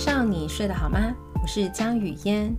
上你睡得好吗？我是江雨嫣，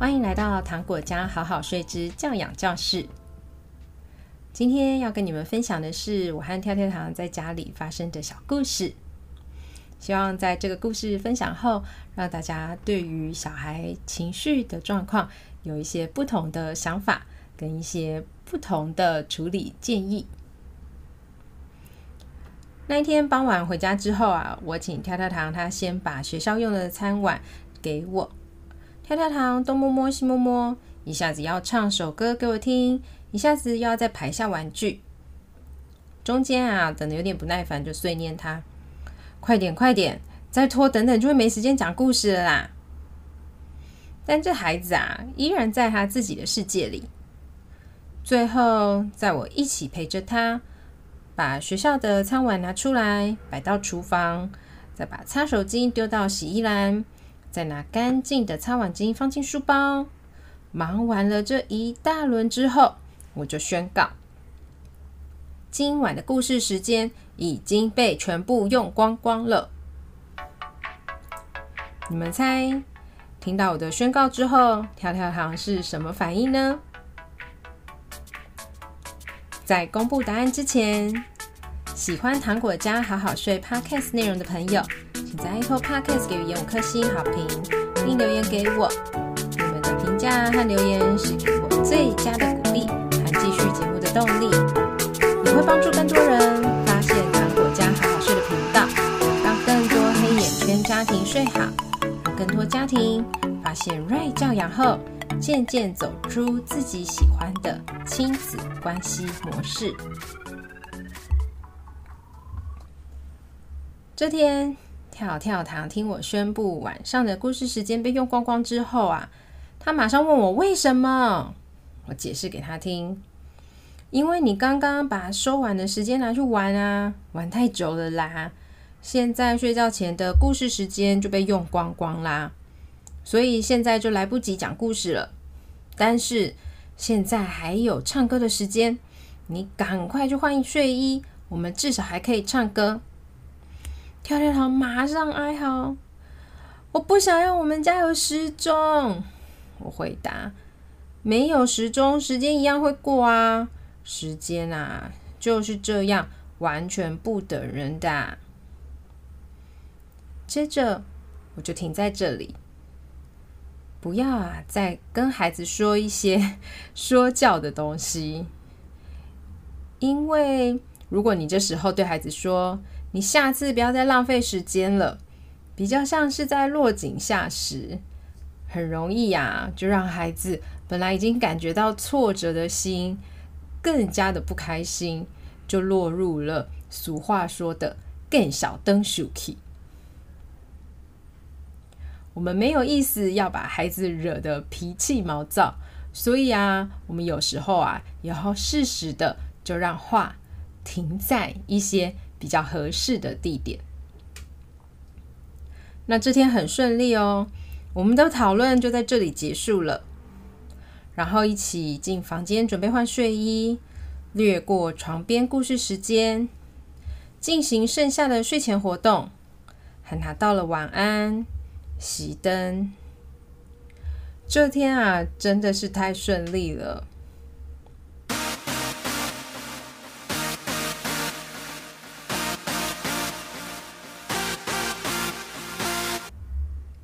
欢迎来到糖果家好好睡之教养教室。今天要跟你们分享的是我和跳跳糖在家里发生的小故事。希望在这个故事分享后，让大家对于小孩情绪的状况有一些不同的想法，跟一些不同的处理建议。那一天傍晚回家之后啊，我请跳跳糖他先把学校用的餐碗给我。跳跳糖东摸摸西摸摸，一下子要唱首歌给我听，一下子又要再排下玩具。中间啊，等得有点不耐烦，就碎念他。快点，快点！再拖，等等就会没时间讲故事了啦。但这孩子啊，依然在他自己的世界里。最后，在我一起陪着他，把学校的餐碗拿出来，摆到厨房，再把擦手巾丢到洗衣篮，再拿干净的擦碗巾放进书包。忙完了这一大轮之后，我就宣告。今晚的故事时间已经被全部用光光了。你们猜，听到我的宣告之后，跳跳糖是什么反应呢？在公布答案之前，喜欢糖果家好好睡 Podcast 内容的朋友，请在 Apple Podcast 给予五颗星好评，并留言给我。你们的评价和留言是给我最佳的鼓励和继续节目的动力。也会帮助更多人发现糖果家好好睡的频道，让更多黑眼圈家庭睡好，让更多家庭发现 Right 教养后，渐渐走出自己喜欢的亲子关系模式。这天，跳跳糖听我宣布晚上的故事时间被用光光之后啊，他马上问我为什么，我解释给他听。因为你刚刚把收碗的时间拿去玩啊，玩太久了啦。现在睡觉前的故事时间就被用光光啦，所以现在就来不及讲故事了。但是现在还有唱歌的时间，你赶快去换睡衣，我们至少还可以唱歌。跳跳糖马上哀嚎：“我不想要我们家有时钟。”我回答：“没有时钟，时间一样会过啊。”时间啊，就是这样，完全不等人的。接着，我就停在这里，不要啊，再跟孩子说一些 说教的东西。因为如果你这时候对孩子说：“你下次不要再浪费时间了”，比较像是在落井下石，很容易呀，就让孩子本来已经感觉到挫折的心。更加的不开心，就落入了俗话说的“更小灯熟气”。我们没有意思要把孩子惹得脾气毛躁，所以啊，我们有时候啊，也要适时的就让话停在一些比较合适的地点。那这天很顺利哦，我们的讨论就在这里结束了。然后一起进房间准备换睡衣，略过床边故事时间，进行剩下的睡前活动，和他道了晚安，熄灯。这天啊，真的是太顺利了。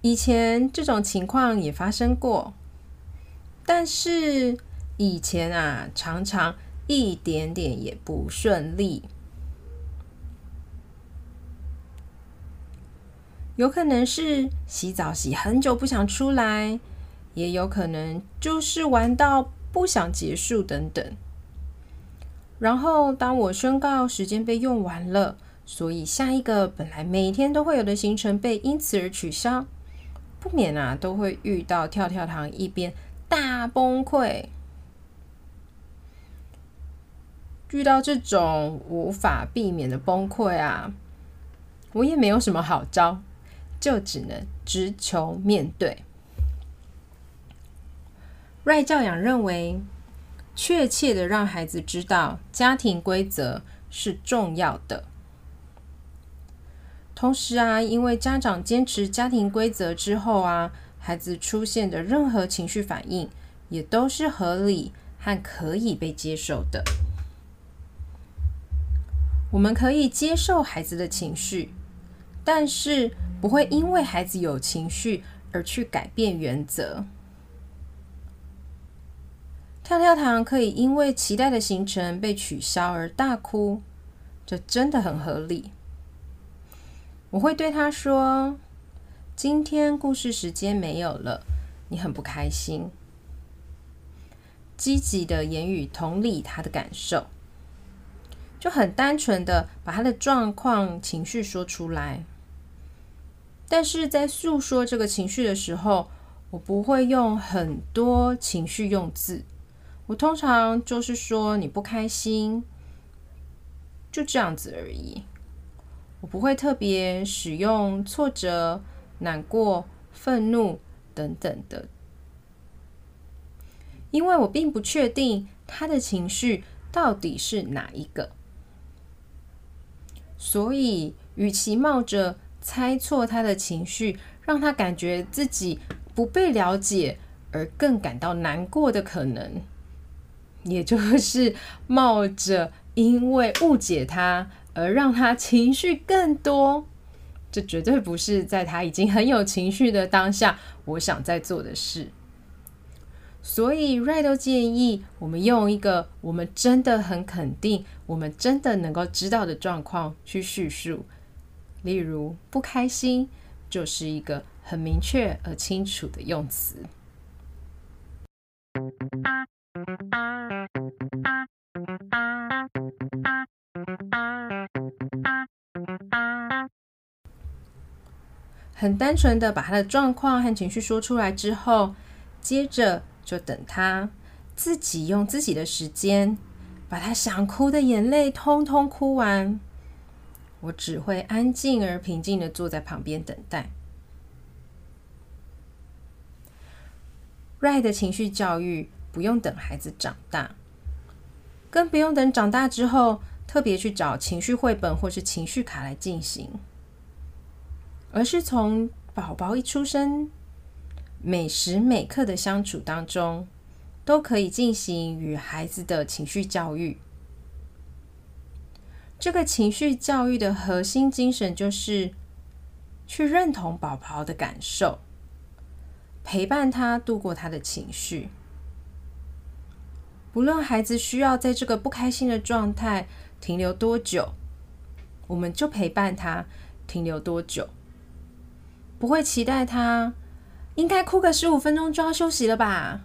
以前这种情况也发生过。但是以前啊，常常一点点也不顺利，有可能是洗澡洗很久不想出来，也有可能就是玩到不想结束等等。然后当我宣告时间被用完了，所以下一个本来每天都会有的行程被因此而取消，不免啊都会遇到跳跳糖一边。大崩溃，遇到这种无法避免的崩溃啊，我也没有什么好招，就只能直球面对。Right 教养认为，确切的让孩子知道家庭规则是重要的。同时啊，因为家长坚持家庭规则之后啊，孩子出现的任何情绪反应也都是合理和可以被接受的。我们可以接受孩子的情绪，但是不会因为孩子有情绪而去改变原则。跳跳糖可以因为期待的行程被取消而大哭，这真的很合理。我会对他说：“今天故事时间没有了，你很不开心。”积极的言语同理他的感受。就很单纯的把他的状况、情绪说出来，但是在诉说这个情绪的时候，我不会用很多情绪用字，我通常就是说你不开心，就这样子而已。我不会特别使用挫折、难过、愤怒等等的，因为我并不确定他的情绪到底是哪一个。所以，与其冒着猜错他的情绪，让他感觉自己不被了解而更感到难过的可能，也就是冒着因为误解他而让他情绪更多，这绝对不是在他已经很有情绪的当下，我想在做的事。所以，Ray 都建议我们用一个我们真的很肯定、我们真的能够知道的状况去叙述。例如，不开心就是一个很明确而清楚的用词。很单纯的把他的状况和情绪说出来之后，接着。就等他自己用自己的时间，把他想哭的眼泪通通哭完。我只会安静而平静的坐在旁边等待。Ray 的情绪教育不用等孩子长大，更不用等长大之后特别去找情绪绘本或是情绪卡来进行，而是从宝宝一出生。每时每刻的相处当中，都可以进行与孩子的情绪教育。这个情绪教育的核心精神就是去认同宝宝的感受，陪伴他度过他的情绪。不论孩子需要在这个不开心的状态停留多久，我们就陪伴他停留多久，不会期待他。应该哭个十五分钟就要休息了吧？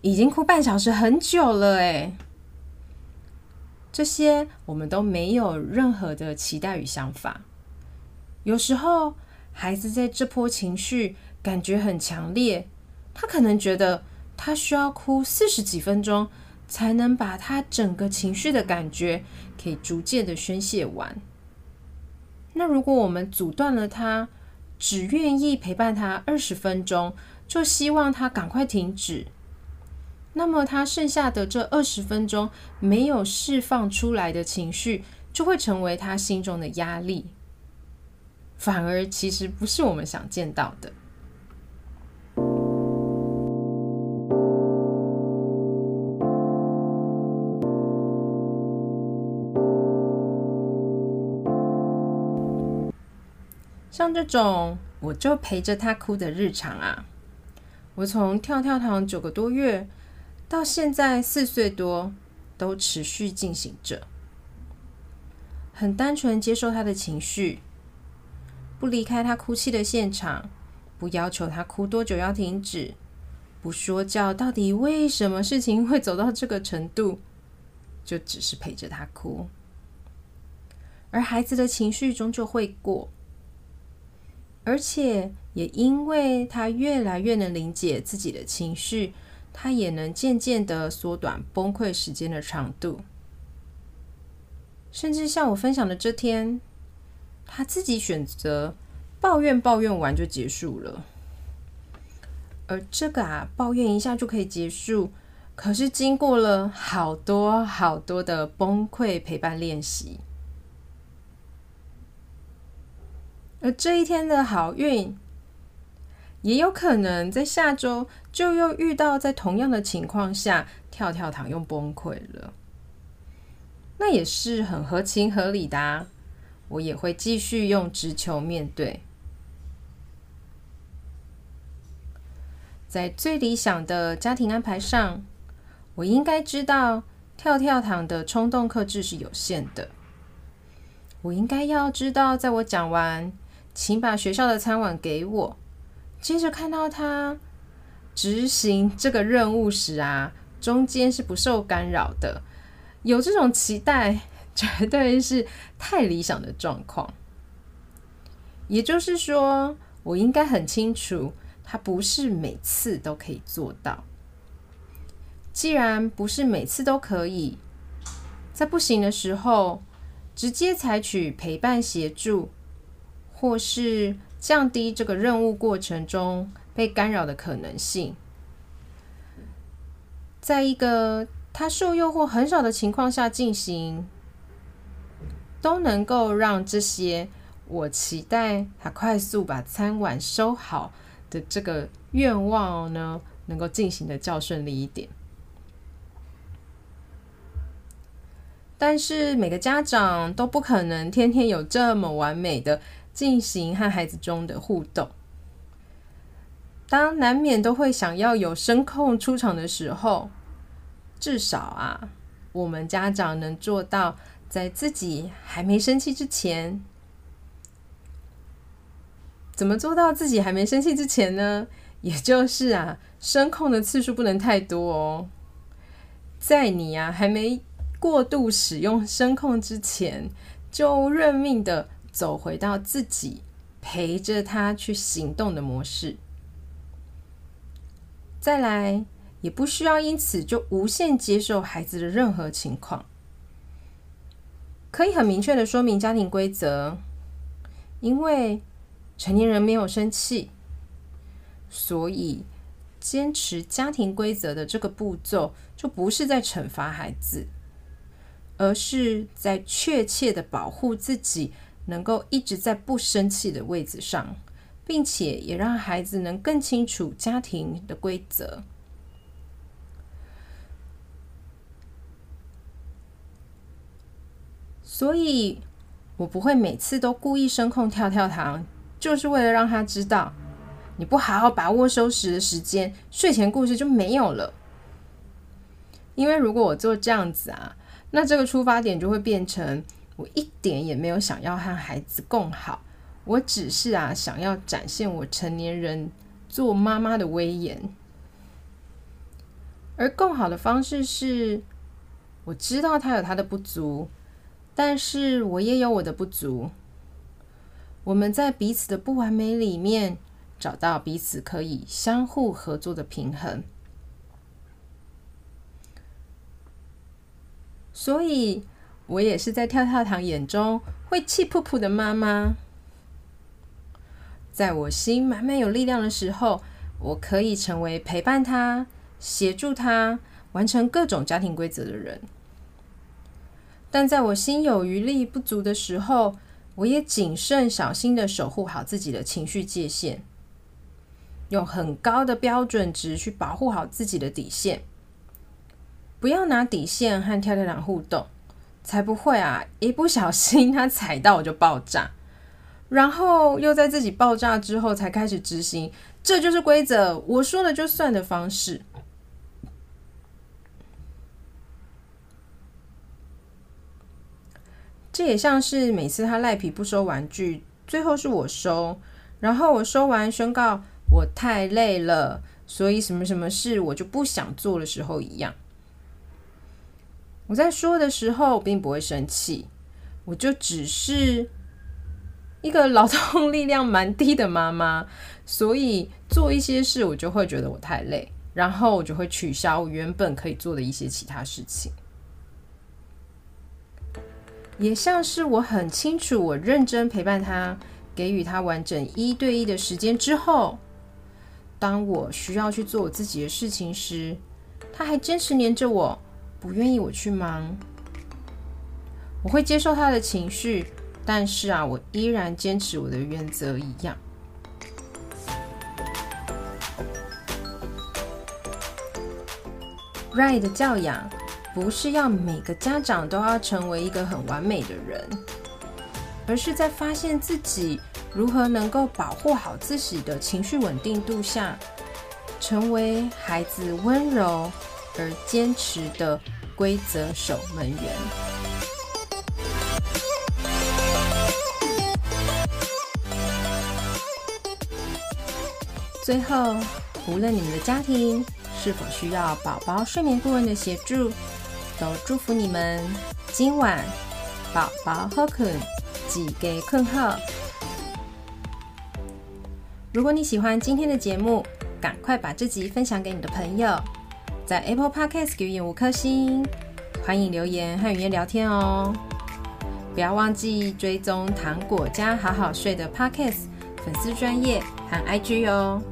已经哭半小时很久了诶。这些我们都没有任何的期待与想法。有时候孩子在这波情绪感觉很强烈，他可能觉得他需要哭四十几分钟，才能把他整个情绪的感觉可以逐渐的宣泄完。那如果我们阻断了他，只愿意陪伴他二十分钟，就希望他赶快停止。那么，他剩下的这二十分钟没有释放出来的情绪，就会成为他心中的压力。反而，其实不是我们想见到的。像这种，我就陪着他哭的日常啊，我从跳跳糖九个多月到现在四岁多，都持续进行着。很单纯接受他的情绪，不离开他哭泣的现场，不要求他哭多久要停止，不说教到底为什么事情会走到这个程度，就只是陪着他哭。而孩子的情绪终究会过。而且也因为他越来越能理解自己的情绪，他也能渐渐的缩短崩溃时间的长度。甚至像我分享的这天，他自己选择抱怨，抱怨完就结束了。而这个啊，抱怨一下就可以结束，可是经过了好多好多的崩溃陪伴练习。而这一天的好运，也有可能在下周就又遇到在同样的情况下，跳跳糖又崩溃了。那也是很合情合理的，我也会继续用直球面对。在最理想的家庭安排上，我应该知道跳跳糖的冲动克制是有限的。我应该要知道，在我讲完“请把学校的餐碗给我”，接着看到他执行这个任务时啊，中间是不受干扰的。有这种期待，绝对是太理想的状况。也就是说，我应该很清楚，他不是每次都可以做到。既然不是每次都可以，在不行的时候，直接采取陪伴协助，或是降低这个任务过程中被干扰的可能性，在一个他受诱惑很少的情况下进行，都能够让这些我期待他快速把餐碗收好的这个愿望呢，能够进行得较顺利一点。但是每个家长都不可能天天有这么完美的进行和孩子中的互动，当难免都会想要有声控出场的时候。至少啊，我们家长能做到，在自己还没生气之前，怎么做到自己还没生气之前呢？也就是啊，声控的次数不能太多哦。在你啊还没过度使用声控之前，就认命的走回到自己陪着他去行动的模式。再来。也不需要因此就无限接受孩子的任何情况，可以很明确的说明家庭规则。因为成年人没有生气，所以坚持家庭规则的这个步骤就不是在惩罚孩子，而是在确切的保护自己，能够一直在不生气的位置上，并且也让孩子能更清楚家庭的规则。所以，我不会每次都故意声控跳跳糖，就是为了让他知道，你不好好把握收拾的时间，睡前故事就没有了。因为如果我做这样子啊，那这个出发点就会变成我一点也没有想要和孩子共好，我只是啊想要展现我成年人做妈妈的威严。而共好的方式是，我知道他有他的不足。但是我也有我的不足，我们在彼此的不完美里面找到彼此可以相互合作的平衡。所以，我也是在跳跳糖眼中会气噗噗的妈妈。在我心满满有力量的时候，我可以成为陪伴他、协助他完成各种家庭规则的人。但在我心有余力不足的时候，我也谨慎小心的守护好自己的情绪界限，用很高的标准值去保护好自己的底线，不要拿底线和跳跳糖互动，才不会啊！一不小心 他踩到我就爆炸，然后又在自己爆炸之后才开始执行，这就是规则，我说了就算的方式。这也像是每次他赖皮不收玩具，最后是我收，然后我收完宣告我太累了，所以什么什么事我就不想做的时候一样。我在说的时候并不会生气，我就只是一个劳动力量蛮低的妈妈，所以做一些事我就会觉得我太累，然后我就会取消我原本可以做的一些其他事情。也像是我很清楚，我认真陪伴他，给予他完整一对一的时间之后，当我需要去做我自己的事情时，他还坚持黏着我，不愿意我去忙。我会接受他的情绪，但是啊，我依然坚持我的原则一样。Right 的教养不是要每个家长都要成为一个很完美的人，而是在发现自己如何能够保护好自己的情绪稳定度下，成为孩子温柔而坚持的规则守门员。最后，无论你们的家庭是否需要宝宝睡眠顾问的协助，都祝福你们今晚宝宝好困，几个困好。如果你喜欢今天的节目，赶快把这集分享给你的朋友，在 Apple Podcast 给予五颗星，欢迎留言和语音聊天哦。不要忘记追踪糖果家好好睡的 Podcast 粉丝专业和 IG 哦。